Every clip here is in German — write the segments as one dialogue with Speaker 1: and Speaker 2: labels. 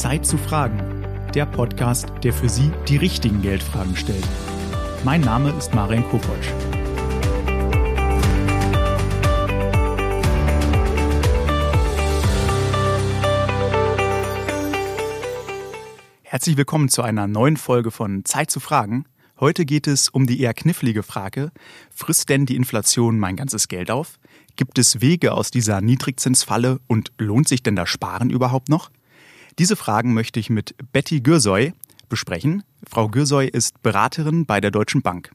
Speaker 1: Zeit zu fragen. Der Podcast, der für Sie die richtigen Geldfragen stellt. Mein Name ist Marian Kopotsch. Herzlich willkommen zu einer neuen Folge von Zeit zu fragen. Heute geht es um die eher knifflige Frage, frisst denn die Inflation mein ganzes Geld auf? Gibt es Wege aus dieser Niedrigzinsfalle und lohnt sich denn das Sparen überhaupt noch? Diese Fragen möchte ich mit Betty Gürsoy besprechen. Frau Gürsoy ist Beraterin bei der Deutschen Bank.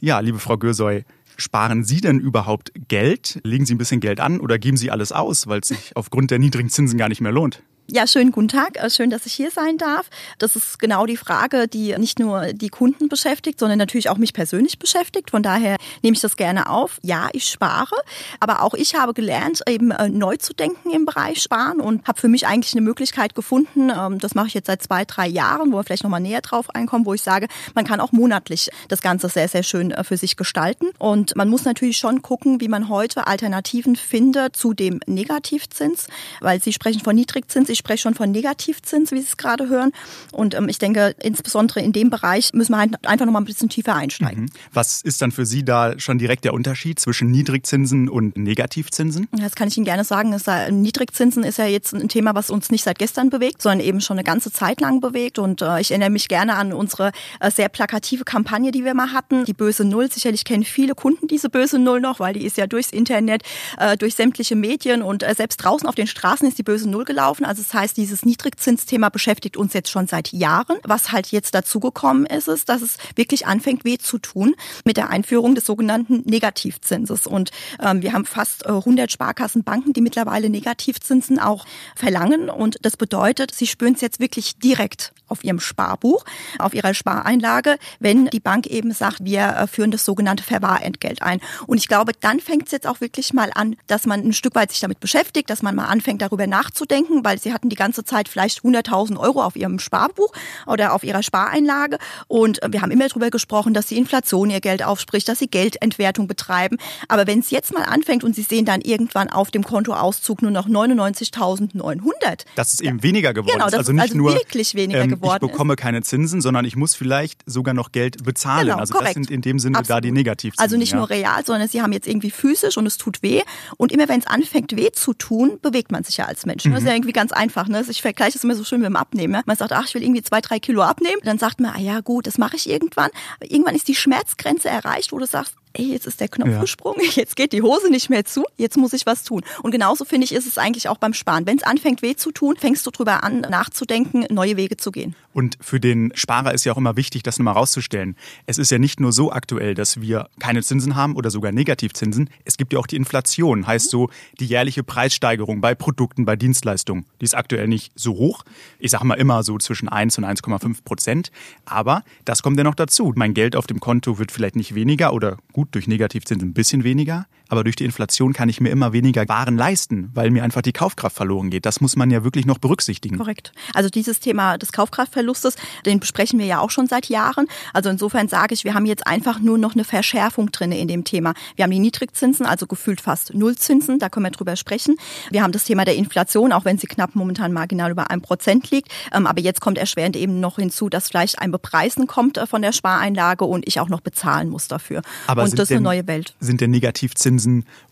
Speaker 1: Ja, liebe Frau Gürsoy, sparen Sie denn überhaupt Geld? Legen Sie ein bisschen Geld an oder geben Sie alles aus, weil es sich aufgrund der niedrigen Zinsen gar nicht mehr lohnt?
Speaker 2: Ja, schönen guten Tag. Äh, schön, dass ich hier sein darf. Das ist genau die Frage, die nicht nur die Kunden beschäftigt, sondern natürlich auch mich persönlich beschäftigt. Von daher nehme ich das gerne auf. Ja, ich spare, aber auch ich habe gelernt, eben äh, neu zu denken im Bereich Sparen und habe für mich eigentlich eine Möglichkeit gefunden. Ähm, das mache ich jetzt seit zwei, drei Jahren, wo wir vielleicht nochmal näher drauf einkommen, wo ich sage, man kann auch monatlich das Ganze sehr, sehr schön äh, für sich gestalten. Und man muss natürlich schon gucken, wie man heute Alternativen findet zu dem Negativzins, weil Sie sprechen von Niedrigzins. Ich spreche schon von Negativzins, wie Sie es gerade hören. Und ähm, ich denke, insbesondere in dem Bereich müssen wir halt einfach noch mal ein bisschen tiefer einsteigen. Mhm.
Speaker 1: Was ist dann für Sie da schon direkt der Unterschied zwischen Niedrigzinsen und Negativzinsen?
Speaker 2: Das kann ich Ihnen gerne sagen. Niedrigzinsen ist ja jetzt ein Thema, was uns nicht seit gestern bewegt, sondern eben schon eine ganze Zeit lang bewegt. Und äh, ich erinnere mich gerne an unsere äh, sehr plakative Kampagne, die wir mal hatten. Die böse Null. Sicherlich kennen viele Kunden diese böse Null noch, weil die ist ja durchs Internet, äh, durch sämtliche Medien und äh, selbst draußen auf den Straßen ist die böse Null gelaufen. Also das heißt, dieses Niedrigzinsthema beschäftigt uns jetzt schon seit Jahren. Was halt jetzt dazugekommen ist, ist, dass es wirklich anfängt, weh zu tun mit der Einführung des sogenannten Negativzinses. Und ähm, wir haben fast äh, 100 Sparkassenbanken, die mittlerweile Negativzinsen auch verlangen. Und das bedeutet, sie spüren es jetzt wirklich direkt auf ihrem Sparbuch, auf ihrer Spareinlage, wenn die Bank eben sagt, wir äh, führen das sogenannte Verwahrentgelt ein. Und ich glaube, dann fängt es jetzt auch wirklich mal an, dass man ein Stück weit sich damit beschäftigt, dass man mal anfängt, darüber nachzudenken, weil sie hatten die ganze Zeit vielleicht 100.000 Euro auf ihrem Sparbuch oder auf ihrer Spareinlage. Und wir haben immer darüber gesprochen, dass die Inflation ihr Geld aufspricht, dass sie Geldentwertung betreiben. Aber wenn es jetzt mal anfängt und sie sehen dann irgendwann auf dem Kontoauszug nur noch 99.900.
Speaker 1: Das ist eben weniger geworden.
Speaker 2: Genau, das
Speaker 1: also
Speaker 2: ist
Speaker 1: nicht
Speaker 2: also
Speaker 1: nur,
Speaker 2: wirklich weniger
Speaker 1: ähm,
Speaker 2: geworden.
Speaker 1: Ich bekomme
Speaker 2: ist.
Speaker 1: keine Zinsen, sondern ich muss vielleicht sogar noch Geld bezahlen.
Speaker 2: Genau,
Speaker 1: also
Speaker 2: korrekt.
Speaker 1: das sind in dem Sinne
Speaker 2: Absolut.
Speaker 1: da die Negativzinsen.
Speaker 2: Also nicht
Speaker 1: ja.
Speaker 2: nur real, sondern sie haben jetzt irgendwie physisch und es tut weh. Und immer wenn es anfängt weh zu tun, bewegt man sich ja als Mensch.
Speaker 1: Mhm.
Speaker 2: Das ist ja irgendwie ganz einfach. Ne? Ich vergleiche es immer so schön mit dem Abnehmen. ja. Man sagt, ach, ich will irgendwie zwei, drei Kilo abnehmen. Dann sagt man, ah ja gut, das mache ich irgendwann. Aber irgendwann ist die Schmerzgrenze erreicht, wo du sagst, ey, jetzt ist der Knopf
Speaker 1: Ja.
Speaker 2: gesprungen, jetzt geht die Hose nicht mehr zu, jetzt muss ich was tun. Und genauso finde ich, ist es eigentlich auch beim Sparen. Wenn es anfängt weh zu tun, fängst du drüber an, nachzudenken, neue Wege zu gehen.
Speaker 1: Und für den Sparer ist ja auch immer wichtig, das nochmal rauszustellen. Es ist ja nicht nur so aktuell, dass wir keine Zinsen haben oder sogar Negativzinsen. Es gibt ja auch die Inflation, heißt so die jährliche Preissteigerung bei Produkten, bei Dienstleistungen. Die ist aktuell nicht so hoch. Ich sage mal immer so zwischen 1 und 1,5 Prozent. Aber das kommt ja noch dazu. Mein Geld auf dem Konto wird vielleicht nicht weniger oder gut durch Negativzinsen ein bisschen weniger. Aber durch die Inflation kann ich mir immer weniger Waren leisten, weil mir einfach die Kaufkraft verloren geht. Das muss man ja wirklich noch berücksichtigen.
Speaker 2: Korrekt. Also dieses Thema des Kaufkraftverlustes, den besprechen wir ja auch schon seit Jahren. Also insofern sage ich, wir haben jetzt einfach nur noch eine Verschärfung drin in dem Thema. Wir haben die Niedrigzinsen, also gefühlt fast Nullzinsen, da können wir drüber sprechen. Wir haben das Thema der Inflation, auch wenn sie knapp momentan marginal über ein Prozent liegt. Ähm, Aber jetzt kommt erschwerend eben noch hinzu, dass vielleicht ein Bepreisen kommt äh, von der Spareinlage und ich auch noch bezahlen muss dafür.
Speaker 1: Aber
Speaker 2: und das ist eine neue Welt.
Speaker 1: Sind denn Negativzinsen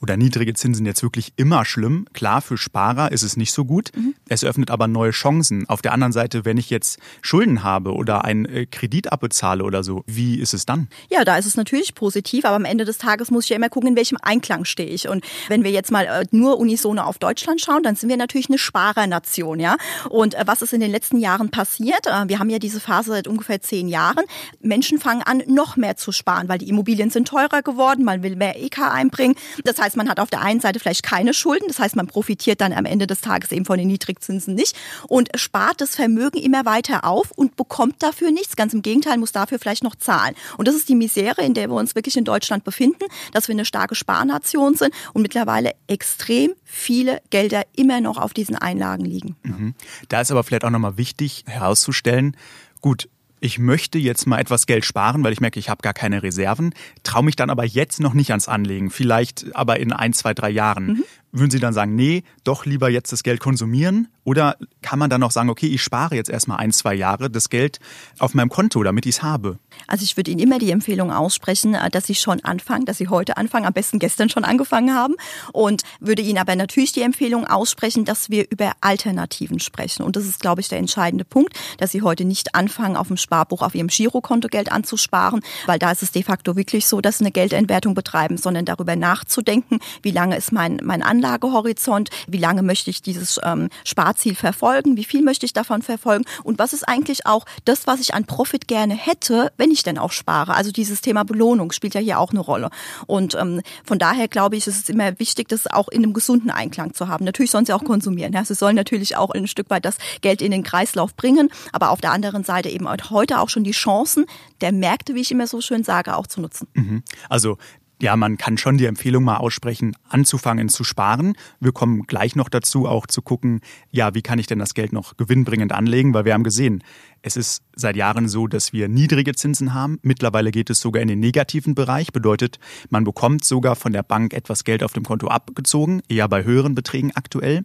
Speaker 1: oder niedrige Zinsen jetzt wirklich immer schlimm? Klar, für Sparer ist es nicht so gut.
Speaker 2: Mhm.
Speaker 1: Es öffnet aber neue Chancen. Auf der anderen Seite, wenn ich jetzt Schulden habe oder einen äh, Kredit abbezahle oder so, wie ist es dann?
Speaker 2: Ja, da ist es natürlich positiv, aber am Ende des Tages muss ich ja immer gucken, in welchem Einklang stehe ich. Und wenn wir jetzt mal äh, nur unisono auf Deutschland schauen, dann sind wir natürlich eine Sparernation, ja. Und äh, was ist in den letzten Jahren passiert? Wir haben ja diese Phase seit ungefähr zehn Jahren. Menschen fangen an, noch mehr zu sparen, weil die Immobilien sind teurer geworden, man will mehr EK einbringen. Das heißt, man hat auf der einen Seite vielleicht keine Schulden, das heißt, man profitiert dann am Ende des Tages eben von den Niedrigzinsen nicht und spart das Vermögen immer weiter auf und bekommt dafür nichts. Ganz im Gegenteil, muss dafür vielleicht noch zahlen. Und das ist die Misere, in der wir uns wirklich in Deutschland befinden, dass wir eine starke Sparnation sind und mittlerweile extrem viele Gelder immer noch auf diesen Einlagen liegen.
Speaker 1: Mhm. Da ist aber vielleicht auch nochmal wichtig herauszustellen, gut, ich möchte jetzt mal etwas Geld sparen, weil ich merke, ich habe gar keine Reserven, traue mich dann aber jetzt noch nicht ans Anlegen, vielleicht aber in ein, zwei, drei Jahren. Würden Sie dann sagen, nee, doch lieber jetzt das Geld konsumieren? Oder kann man dann auch sagen, okay, ich spare jetzt erstmal ein, zwei Jahre das Geld auf meinem Konto, damit ich es habe?
Speaker 2: Also ich würde Ihnen immer die Empfehlung aussprechen, äh, dass Sie schon anfangen, dass Sie heute anfangen, am besten gestern schon angefangen haben. Und würde Ihnen aber natürlich die Empfehlung aussprechen, dass wir über Alternativen sprechen. Und das ist, glaube ich, der entscheidende Punkt, dass Sie heute nicht anfangen, auf dem Sparbuch auf Ihrem Girokonto Geld anzusparen, weil da ist es de facto wirklich so, dass Sie eine Geldentwertung betreiben, sondern darüber nachzudenken, wie lange ist mein, mein Anlagehorizont, wie lange möchte ich dieses ähm, Sparziel verfolgen, wie viel möchte ich davon verfolgen und was ist eigentlich auch das, was ich an Profit gerne hätte, wenn ich denn auch spare. Also dieses Thema Belohnung spielt ja hier auch eine Rolle. Und ähm, von daher glaube ich, ist es immer wichtig, das auch in einem gesunden Einklang zu haben. Natürlich sollen sie auch konsumieren. Ja. Sie sollen natürlich auch ein Stück weit das Geld in den Kreislauf bringen, aber auf der anderen Seite eben heute auch schon die Chancen der Märkte, wie ich immer so schön sage, auch zu nutzen.
Speaker 1: Mhm. Also ja, man kann schon die Empfehlung mal aussprechen, anzufangen zu sparen. Wir kommen gleich noch dazu, auch zu gucken, ja, wie kann ich denn das Geld noch gewinnbringend anlegen? Weil wir haben gesehen, es ist seit Jahren so, dass wir niedrige Zinsen haben. Mittlerweile geht es sogar in den negativen Bereich. Bedeutet, man bekommt sogar von der Bank etwas Geld auf dem Konto abgezogen, eher bei höheren Beträgen aktuell.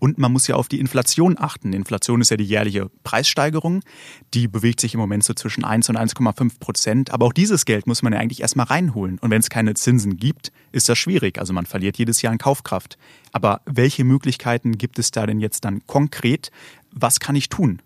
Speaker 1: Und man muss ja auf die Inflation achten. Inflation ist ja die jährliche Preissteigerung. Die bewegt sich im Moment so zwischen 1 und 1,5 Prozent. Aber auch dieses Geld muss man ja eigentlich erstmal reinholen. Und wenn es keine Zinsen gibt, ist das schwierig. Also man verliert jedes Jahr an Kaufkraft. Aber welche Möglichkeiten gibt es da denn jetzt dann konkret? Was kann ich tun?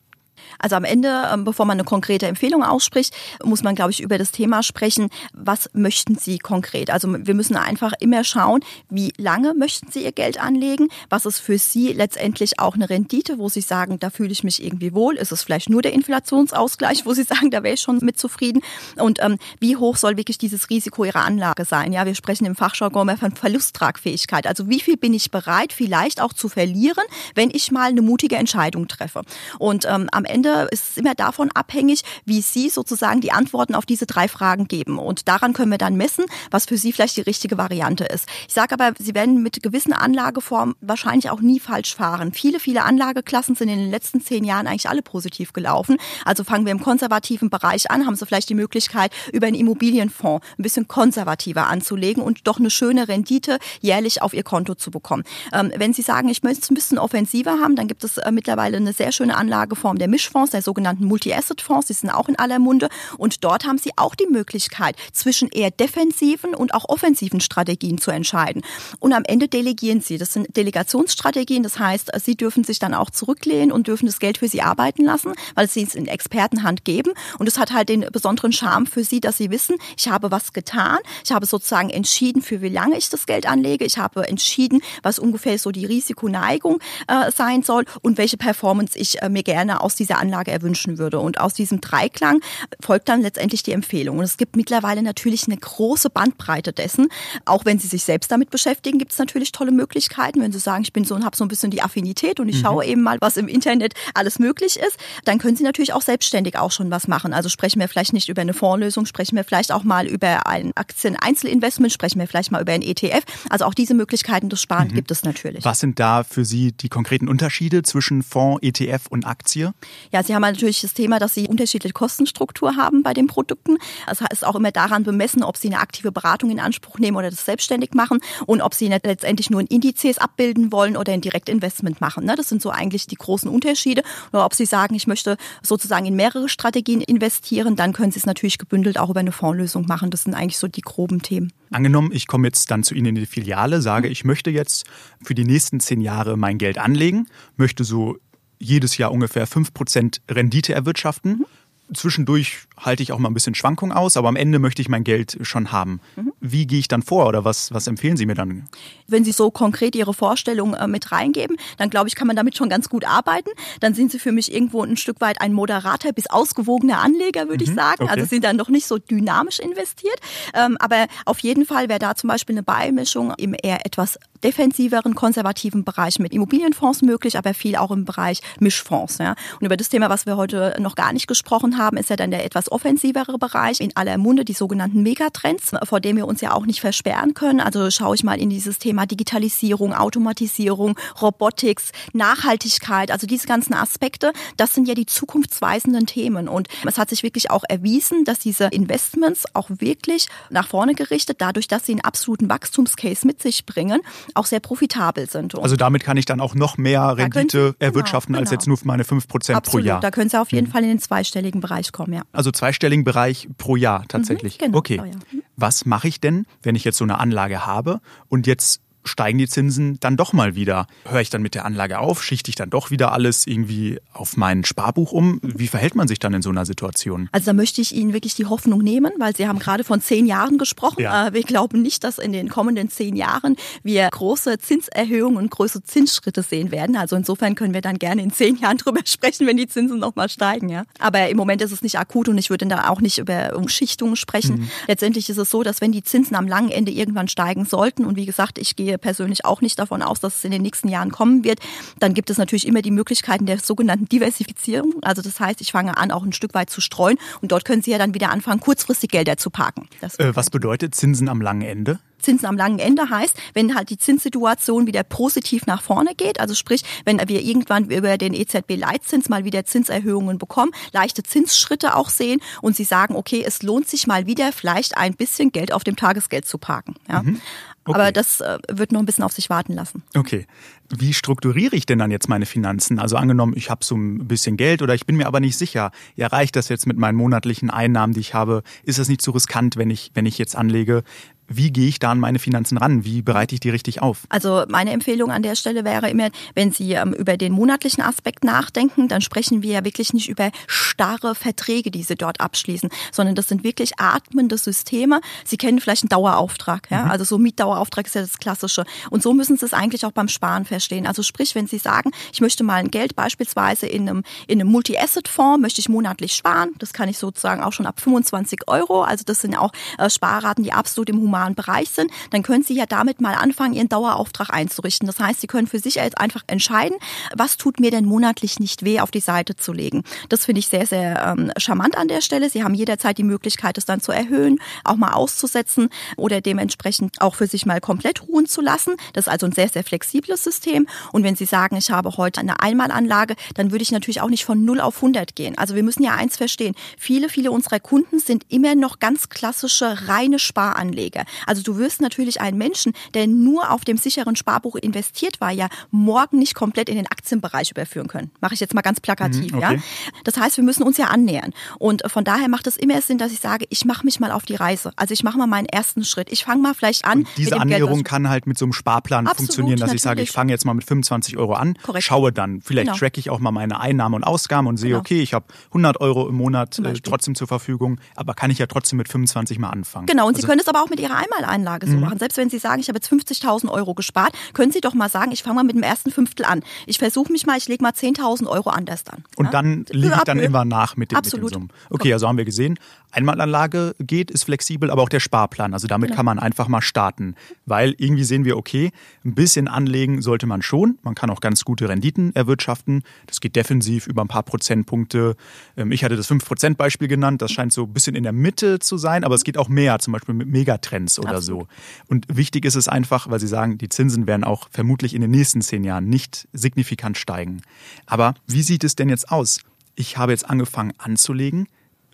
Speaker 2: Also am Ende, ähm, bevor man eine konkrete Empfehlung ausspricht, muss man, glaube ich, über das Thema sprechen, was möchten Sie konkret? Also wir müssen einfach immer schauen, wie lange möchten Sie Ihr Geld anlegen? Was ist für Sie letztendlich auch eine Rendite, wo Sie sagen, da fühle ich mich irgendwie wohl? Ist es vielleicht nur der Inflationsausgleich, wo Sie sagen, da wäre ich schon mit zufrieden? Und ähm, wie hoch soll wirklich dieses Risiko Ihrer Anlage sein? Ja, wir sprechen im Fachjargon mehr von Verlusttragfähigkeit. Also wie viel bin ich bereit, vielleicht auch zu verlieren, wenn ich mal eine mutige Entscheidung treffe? Und ähm, am Ende ist es immer davon abhängig, wie Sie sozusagen die Antworten auf diese drei Fragen geben. Und daran können wir dann messen, was für Sie vielleicht die richtige Variante ist. Ich sage aber, Sie werden mit gewissen Anlageformen wahrscheinlich auch nie falsch fahren. Viele, viele Anlageklassen sind in den letzten zehn Jahren eigentlich alle positiv gelaufen. Also fangen wir im konservativen Bereich an, haben Sie vielleicht die Möglichkeit, über einen Immobilienfonds ein bisschen konservativer anzulegen und doch eine schöne Rendite jährlich auf Ihr Konto zu bekommen. Ähm, wenn Sie sagen, ich möchte es ein bisschen offensiver haben, dann gibt es äh, mittlerweile eine sehr schöne Anlageform der Mischfonds, der sogenannten Multi-Asset-Fonds, die sind auch in aller Munde. Und dort haben Sie auch die Möglichkeit, zwischen eher defensiven und auch offensiven Strategien zu entscheiden. Und am Ende delegieren Sie. Das sind Delegationsstrategien. Das heißt, Sie dürfen sich dann auch zurücklehnen und dürfen das Geld für Sie arbeiten lassen, weil Sie es in Expertenhand geben. Und es hat halt den besonderen Charme für Sie, dass Sie wissen, ich habe was getan. Ich habe sozusagen entschieden, für wie lange ich das Geld anlege. Ich habe entschieden, was ungefähr so die Risikoneigung äh, sein soll und welche Performance ich äh, mir gerne aus dieser Anlage erwünschen würde. Und aus diesem Dreiklang folgt dann letztendlich die Empfehlung. Und es gibt mittlerweile natürlich eine große Bandbreite dessen. Auch wenn Sie sich selbst damit beschäftigen, gibt es natürlich tolle Möglichkeiten. Wenn Sie sagen, ich bin so und habe so ein bisschen die Affinität und ich mhm. schaue eben mal, was im Internet alles möglich ist, dann können Sie natürlich auch selbstständig auch schon was machen. Also sprechen wir vielleicht nicht über eine Fondslösung, sprechen wir vielleicht auch mal über ein Aktien-Einzelinvestment, sprechen wir vielleicht mal über ein ETF. Also auch diese Möglichkeiten des Sparens mhm. gibt es natürlich.
Speaker 1: Was sind da für Sie die konkreten Unterschiede zwischen Fonds, ETF und Aktie?
Speaker 2: Ja, Sie haben natürlich das Thema, dass Sie unterschiedliche Kostenstruktur haben bei den Produkten. Das ist auch immer daran bemessen, ob Sie eine aktive Beratung in Anspruch nehmen oder das selbstständig machen und ob Sie letztendlich nur in Indizes abbilden wollen oder ein Direktinvestment machen. Ne? Das sind so eigentlich die großen Unterschiede. Oder ob Sie sagen, ich möchte sozusagen in mehrere Strategien investieren, dann können Sie es natürlich gebündelt auch über eine Fondslösung machen. Das sind eigentlich so die groben Themen.
Speaker 1: Angenommen, ich komme jetzt dann zu Ihnen in die Filiale, sage, ich möchte jetzt für die nächsten zehn Jahre mein Geld anlegen, möchte so jedes Jahr ungefähr 5% Rendite erwirtschaften. Mhm. Zwischendurch halte ich auch mal ein bisschen Schwankung aus, aber am Ende möchte ich mein Geld schon haben. Mhm. Wie gehe ich dann vor oder was, was empfehlen Sie mir dann?
Speaker 2: Wenn Sie so konkret Ihre Vorstellung äh, mit reingeben, dann glaube ich, kann man damit schon ganz gut arbeiten. Dann sind Sie für mich irgendwo ein Stück weit ein moderater bis ausgewogener Anleger, würde mhm. ich sagen. Okay. Also sind dann noch nicht so dynamisch investiert. Ähm, aber auf jeden Fall wäre da zum Beispiel eine Beimischung im eher etwas defensiveren, konservativen Bereich mit Immobilienfonds möglich, aber viel auch im Bereich Mischfonds. Ja. Und über das Thema, was wir heute noch gar nicht gesprochen haben, ist ja dann der etwas offensivere Bereich in aller Munde, die sogenannten Megatrends, vor dem wir uns ja auch nicht versperren können. Also schaue ich mal in dieses Thema Digitalisierung, Automatisierung, Robotics, Nachhaltigkeit, also diese ganzen Aspekte, das sind ja die zukunftsweisenden Themen. Und es hat sich wirklich auch erwiesen, dass diese Investments auch wirklich nach vorne gerichtet, dadurch, dass sie einen absoluten Wachstumscase mit sich bringen, auch sehr profitabel sind.
Speaker 1: Und also damit kann ich dann auch noch mehr Rendite Sie, erwirtschaften genau, als jetzt nur meine 5% Absolut, pro Jahr.
Speaker 2: Da können Sie auf jeden mhm. Fall in den zweistelligen Bereich kommen, ja.
Speaker 1: Also zweistelligen Bereich pro Jahr tatsächlich. Mhm, genau, okay. Mhm. Was mache ich denn, wenn ich jetzt so eine Anlage habe und jetzt steigen die Zinsen dann doch mal wieder. Höre ich dann mit der Anlage auf? Schichte ich dann doch wieder alles irgendwie auf mein Sparbuch um? Wie verhält man sich dann in so einer Situation?
Speaker 2: Also da möchte ich Ihnen wirklich die Hoffnung nehmen, weil Sie haben gerade von zehn Jahren gesprochen. Ja. Äh, wir glauben nicht, dass in den kommenden zehn Jahren wir große Zinserhöhungen und große Zinsschritte sehen werden. Also insofern können wir dann gerne in zehn Jahren drüber sprechen, wenn die Zinsen nochmal steigen. Ja? Aber im Moment ist es nicht akut und ich würde da auch nicht über Umschichtungen sprechen. Mhm. Letztendlich ist es so, dass wenn die Zinsen am langen Ende irgendwann steigen sollten und wie gesagt, ich gehe persönlich auch nicht davon aus, dass es in den nächsten Jahren kommen wird. Dann gibt es natürlich immer die Möglichkeiten der sogenannten Diversifizierung. Also das heißt, ich fange an, auch ein Stück weit zu streuen und dort können Sie ja dann wieder anfangen, kurzfristig Gelder zu parken.
Speaker 1: Äh, was bedeutet Zinsen am langen Ende?
Speaker 2: Zinsen am langen Ende heißt, wenn halt die Zinssituation wieder positiv nach vorne geht, also sprich, wenn wir irgendwann über den EZB-Leitzins mal wieder Zinserhöhungen bekommen, leichte Zinsschritte auch sehen und Sie sagen, okay, es lohnt sich mal wieder vielleicht ein bisschen Geld auf dem Tagesgeld zu parken. Ja. Mhm. Okay. Aber das äh, wird noch ein bisschen auf sich warten lassen.
Speaker 1: Okay. Wie strukturiere ich denn dann jetzt meine Finanzen? Also angenommen, ich habe so ein bisschen Geld oder ich bin mir aber nicht sicher, ja, reicht das jetzt mit meinen monatlichen Einnahmen, die ich habe? Ist das nicht zu riskant, wenn ich, wenn ich jetzt anlege? Wie gehe ich da an meine Finanzen ran? Wie bereite ich die richtig auf?
Speaker 2: Also meine Empfehlung an der Stelle wäre immer, wenn Sie ähm, über den monatlichen Aspekt nachdenken, dann sprechen wir ja wirklich nicht über starre Verträge, die Sie dort abschließen, sondern das sind wirklich atmende Systeme. Sie kennen vielleicht einen Dauerauftrag, ja? Mhm. also so Mietdauerauftrag ist ja das Klassische. Und so müssen Sie es eigentlich auch beim Sparen verstehen. Also sprich, wenn Sie sagen, ich möchte mal ein Geld beispielsweise in einem, in einem Multi-Asset-Fonds, möchte ich monatlich sparen, das kann ich sozusagen auch schon ab 25 Euro, also das sind auch äh, Sparraten, die absolut im Human humanen Bereich sind, dann können Sie ja damit mal anfangen, Ihren Dauerauftrag einzurichten. Das heißt, Sie können für sich jetzt einfach entscheiden, was tut mir denn monatlich nicht weh, auf die Seite zu legen. Das finde ich sehr, sehr ähm, charmant an der Stelle. Sie haben jederzeit die Möglichkeit, es dann zu erhöhen, auch mal auszusetzen oder dementsprechend auch für sich mal komplett ruhen zu lassen. Das ist also ein sehr, sehr flexibles System. Und wenn Sie sagen, ich habe heute eine Einmalanlage, dann würde ich natürlich auch nicht von 0 auf 100 gehen. Also wir müssen ja eins verstehen. Viele, viele unserer Kunden sind immer noch ganz klassische reine Sparanleger. Also du wirst natürlich einen Menschen, der nur auf dem sicheren Sparbuch investiert war, ja morgen nicht komplett in den Aktienbereich überführen können. Mache ich jetzt mal ganz plakativ, mhm, okay. ja. Das heißt, wir müssen uns ja annähern. Und von daher macht es immer Sinn, dass ich sage, ich mache mich mal auf die Reise. Also ich mache mal meinen ersten Schritt. Ich fange mal vielleicht an. Und
Speaker 1: diese Annäherung Geld, kann halt mit so einem Sparplan Absolut, funktionieren, dass natürlich. ich sage, ich fange jetzt mal mit 25 Euro an, Korrekt. schaue dann, vielleicht genau. tracke ich auch mal meine Einnahmen und Ausgaben und sehe, genau. okay, ich habe 100 Euro im Monat äh, trotzdem zur Verfügung, aber kann ich ja trotzdem mit 25 mal anfangen.
Speaker 2: Genau, und also, Sie können es aber auch mit Ihrer Einmaleinlage so mhm. machen. Selbst wenn Sie sagen, ich habe jetzt 50.000 Euro gespart, können Sie doch mal sagen, ich fange mal mit dem ersten Fünftel an. Ich versuche mich mal, ich lege mal 10.000 Euro anders an.
Speaker 1: Und ja? dann liege ich dann immer nach mit den, Absolut. mit den Summen. Okay, also haben wir gesehen, Einmalanlage geht, ist flexibel, aber auch der Sparplan. Also damit genau. kann man einfach mal starten. Weil irgendwie sehen wir, okay, ein bisschen anlegen sollte man schon. Man kann auch ganz gute Renditen erwirtschaften. Das geht defensiv über ein paar Prozentpunkte. Ähm, ich hatte das 5%-Beispiel genannt. Das scheint so ein bisschen in der Mitte zu sein, aber es geht auch mehr, zum Beispiel mit Megatrends oder Absolut. so. Und wichtig ist es einfach, weil Sie sagen, die Zinsen werden auch vermutlich in den nächsten zehn Jahren nicht signifikant steigen. Aber wie sieht es denn jetzt aus? Ich habe jetzt angefangen anzulegen.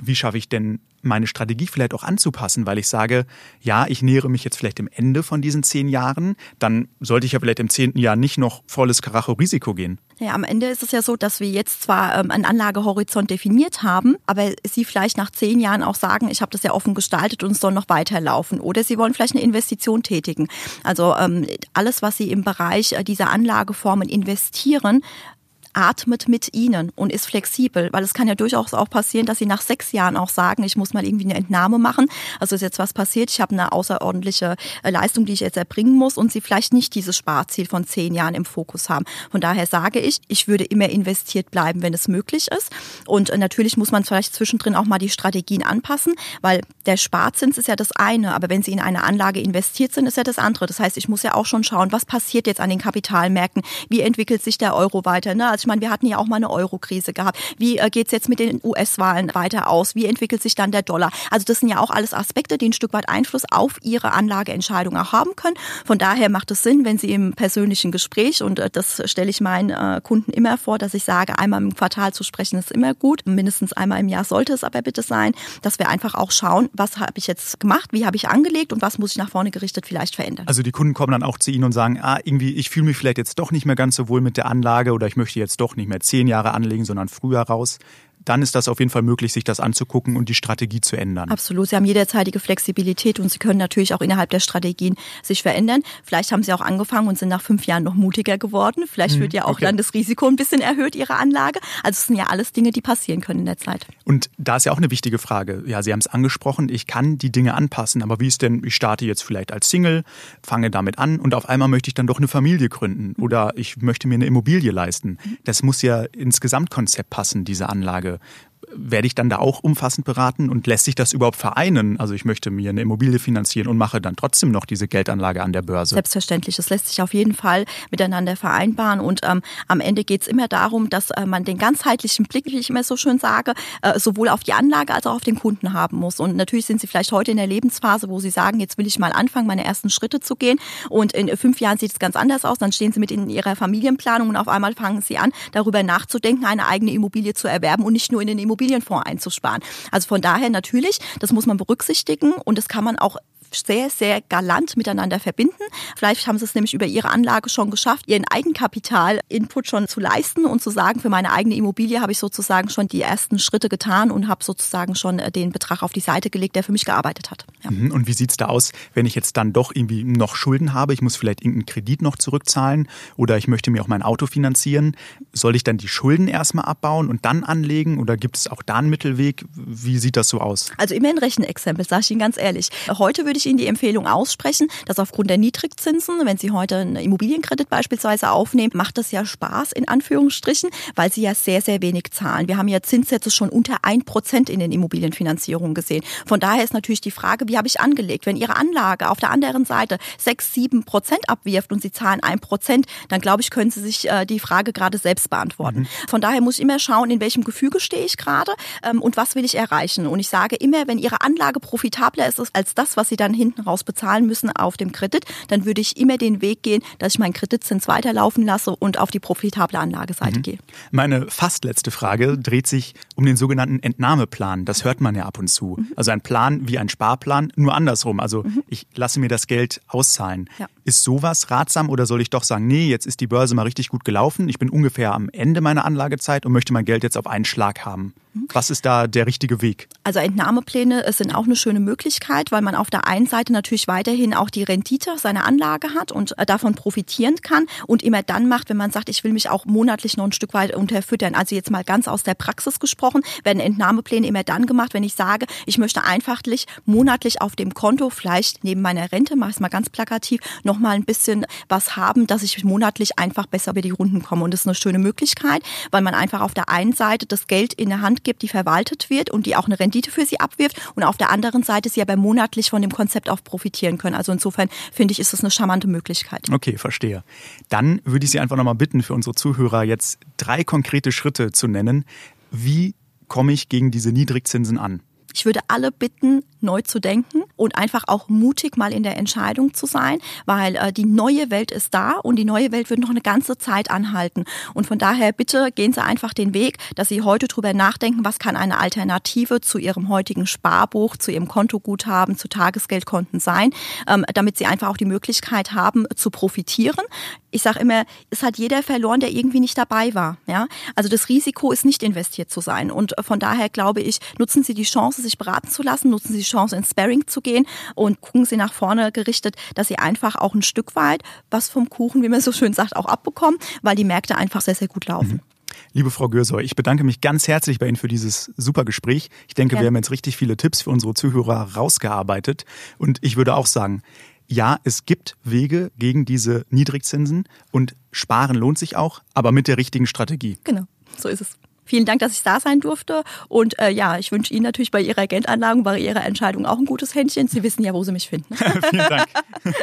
Speaker 1: Wie schaffe ich denn meine Strategie vielleicht auch anzupassen, weil ich sage, ja, ich nähere mich jetzt vielleicht im Ende von diesen zehn Jahren, dann sollte ich ja vielleicht im zehnten Jahr nicht noch volles Karacho-Risiko gehen.
Speaker 2: Ja, am Ende ist es ja so, dass wir jetzt zwar ähm, einen Anlagehorizont definiert haben, aber Sie vielleicht nach zehn Jahren auch sagen, ich habe das ja offen gestaltet und es soll noch weiterlaufen. Oder Sie wollen vielleicht eine Investition tätigen. Also ähm, alles, was Sie im Bereich äh, dieser Anlageformen investieren, atmet mit ihnen und ist flexibel, weil es kann ja durchaus auch passieren, dass sie nach sechs Jahren auch sagen, ich muss mal irgendwie eine Entnahme machen. Also ist jetzt was passiert, ich habe eine außerordentliche äh, Leistung, die ich jetzt erbringen muss und sie vielleicht nicht dieses Sparziel von zehn Jahren im Fokus haben. Von daher sage ich, ich würde immer investiert bleiben, wenn es möglich ist. Und äh, natürlich muss man vielleicht zwischendrin auch mal die Strategien anpassen, weil der Sparzins ist ja das eine, aber wenn Sie in eine Anlage investiert sind, ist ja das andere. Das heißt, ich muss ja auch schon schauen, was passiert jetzt an den Kapitalmärkten, wie entwickelt sich der Euro weiter. Ne? Also Ich meine, wir hatten ja auch mal eine Euro-Krise gehabt. Wie äh, geht's jetzt mit den US-Wahlen weiter aus? Wie entwickelt sich dann der Dollar? Also das sind ja auch alles Aspekte, die ein Stück weit Einfluss auf Ihre Anlageentscheidung auch haben können. Von daher macht es Sinn, wenn Sie im persönlichen Gespräch, und äh, das stelle ich meinen äh, Kunden immer vor, dass ich sage, einmal im Quartal zu sprechen ist immer gut. Mindestens einmal im Jahr sollte es aber bitte sein, dass wir einfach auch schauen, was habe ich jetzt gemacht, wie habe ich angelegt und was muss ich nach vorne gerichtet vielleicht verändern.
Speaker 1: Also die Kunden kommen dann auch zu Ihnen und sagen, ah, irgendwie, ich fühle mich vielleicht jetzt doch nicht mehr ganz so wohl mit der Anlage oder ich möchte jetzt doch nicht mehr zehn Jahre anlegen, sondern früher raus dann ist das auf jeden Fall möglich, sich das anzugucken und die Strategie zu ändern.
Speaker 2: Absolut. Sie haben jederzeitige Flexibilität und Sie können natürlich auch innerhalb der Strategien sich verändern. Vielleicht haben Sie auch angefangen und sind nach fünf Jahren noch mutiger geworden. Vielleicht hm, wird ja auch okay. dann das Risiko ein bisschen erhöht, Ihre Anlage. Also es sind ja alles Dinge, die passieren können in der Zeit.
Speaker 1: Und da ist ja auch eine wichtige Frage. Ja, Sie haben es angesprochen, ich kann die Dinge anpassen, aber wie ist denn, ich starte jetzt vielleicht als Single, fange damit an und auf einmal möchte ich dann doch eine Familie gründen oder ich möchte mir eine Immobilie leisten. Das muss ja ins Gesamtkonzept passen, diese Anlage euh, werde ich dann da auch umfassend beraten und lässt sich das überhaupt vereinen? Also ich möchte mir eine Immobilie finanzieren und mache dann trotzdem noch diese Geldanlage an der Börse.
Speaker 2: Selbstverständlich, das lässt sich auf jeden Fall miteinander vereinbaren und ähm, am Ende geht es immer darum, dass äh, man den ganzheitlichen Blick, wie ich immer so schön sage, äh, sowohl auf die Anlage als auch auf den Kunden haben muss. Und natürlich sind Sie vielleicht heute in der Lebensphase, wo Sie sagen, jetzt will ich mal anfangen, meine ersten Schritte zu gehen und in fünf Jahren sieht es ganz anders aus, dann stehen Sie mit in Ihrer Familienplanung und auf einmal fangen Sie an, darüber nachzudenken, eine eigene Immobilie zu erwerben und nicht nur in den Immobilien Immobilienfonds einzusparen. Also von daher natürlich, das muss man berücksichtigen und das kann man auch sehr, sehr galant miteinander verbinden. Vielleicht haben sie es nämlich über ihre Anlage schon geschafft, ihren Eigenkapital-Input schon zu leisten und zu sagen, für meine eigene Immobilie habe ich sozusagen schon die ersten Schritte getan und habe sozusagen schon äh, den Betrag auf die Seite gelegt, der für mich gearbeitet hat.
Speaker 1: Ja. Mhm. Und wie sieht es da aus, wenn ich jetzt dann doch irgendwie noch Schulden habe? Ich muss vielleicht irgendeinen Kredit noch zurückzahlen oder ich möchte mir auch mein Auto finanzieren. Soll ich dann die Schulden erstmal abbauen und dann anlegen oder gibt es auch da einen Mittelweg? Wie sieht das so aus?
Speaker 2: Also immer ein Rechenexempel, sage ich Ihnen ganz ehrlich. Heute würde ich Ihnen die Empfehlung aussprechen, dass aufgrund der Niedrigzinsen, wenn Sie heute einen Immobilienkredit beispielsweise aufnehmen, macht das ja Spaß in Anführungsstrichen, weil Sie ja sehr, sehr wenig zahlen. Wir haben ja Zinssätze schon unter ein Prozent in den Immobilienfinanzierungen gesehen. Von daher ist natürlich die Frage, wie habe ich angelegt? Wenn Ihre Anlage auf der anderen Seite sechs, sieben Prozent abwirft und Sie zahlen ein Prozent, dann glaube ich, können Sie sich äh, die Frage gerade selbst beantworten. Mhm. Von daher muss ich immer schauen, in welchem Gefüge stehe ich gerade ähm, und was will ich erreichen. Und ich sage immer, wenn Ihre Anlage profitabler ist als das, was Sie dann hinten raus bezahlen müssen auf dem Kredit, dann würde ich immer den Weg gehen, dass ich meinen Kreditzins weiterlaufen lasse und auf die profitable Anlageseite mhm. gehe.
Speaker 1: Meine fast letzte Frage dreht sich um den sogenannten Entnahmeplan. Das hört man ja ab und zu. Mhm. Also ein Plan wie ein Sparplan, nur andersrum. Also mhm. ich lasse mir das Geld auszahlen. Ja. Ist sowas ratsam oder soll ich doch sagen, nee, jetzt ist die Börse mal richtig gut gelaufen, ich bin ungefähr am Ende meiner Anlagezeit und möchte mein Geld jetzt auf einen Schlag haben? Was ist da der richtige Weg?
Speaker 2: Also Entnahmepläne sind auch eine schöne Möglichkeit, weil man auf der einen Seite natürlich weiterhin auch die Rendite seiner Anlage hat und äh, davon profitieren kann und immer dann macht, wenn man sagt, ich will mich auch monatlich noch ein Stück weit unterfüttern. Also jetzt mal ganz aus der Praxis gesprochen, werden Entnahmepläne immer dann gemacht, wenn ich sage, ich möchte einfachlich monatlich auf dem Konto vielleicht neben meiner Rente, mache ich es mal ganz plakativ, noch mal ein bisschen was haben, dass ich monatlich einfach besser über die Runden komme. Und das ist eine schöne Möglichkeit, weil man einfach auf der einen Seite das Geld in der Hand gibt, die verwaltet wird und die auch eine Rendite für sie abwirft und auf der anderen Seite sie aber monatlich von dem Konzept auch profitieren können. Also insofern finde ich, ist das eine charmante Möglichkeit.
Speaker 1: Okay, verstehe. Dann würde ich Sie einfach nochmal bitten, für unsere Zuhörer jetzt drei konkrete Schritte zu nennen. Wie komme ich gegen diese Niedrigzinsen an?
Speaker 2: Ich würde alle bitten, neu zu denken und einfach auch mutig mal in der Entscheidung zu sein, weil äh, die neue Welt ist da und die neue Welt wird noch eine ganze Zeit anhalten. Und von daher bitte gehen Sie einfach den Weg, dass Sie heute drüber nachdenken, was kann eine Alternative zu Ihrem heutigen Sparbuch, zu Ihrem Kontoguthaben, zu Tagesgeldkonten sein, ähm, damit Sie einfach auch die Möglichkeit haben zu profitieren. Ich sage immer, es hat jeder verloren, der irgendwie nicht dabei war. Ja? Also das Risiko ist nicht investiert zu sein. Und von daher glaube ich, nutzen Sie die Chance, sich beraten zu lassen, nutzen Sie die Chance, ins Sparring zu gehen und gucken Sie nach vorne gerichtet, dass Sie einfach auch ein Stück weit was vom Kuchen, wie man so schön sagt, auch abbekommen, weil die Märkte einfach sehr, sehr gut laufen. Mhm.
Speaker 1: Liebe Frau Gürsoy, ich bedanke mich ganz herzlich bei Ihnen für dieses super Gespräch. Ich denke, ja. wir haben jetzt richtig viele Tipps für unsere Zuhörer rausgearbeitet. Und ich würde auch sagen, ja, es gibt Wege gegen diese Niedrigzinsen und sparen lohnt sich auch, aber mit der richtigen Strategie.
Speaker 2: Genau, so ist es. Vielen Dank, dass ich da sein durfte. Und äh, ja, ich wünsche Ihnen natürlich bei Ihrer Geldanlagen, bei Ihrer Entscheidung auch ein gutes Händchen. Sie wissen ja, wo Sie mich finden. Vielen Dank.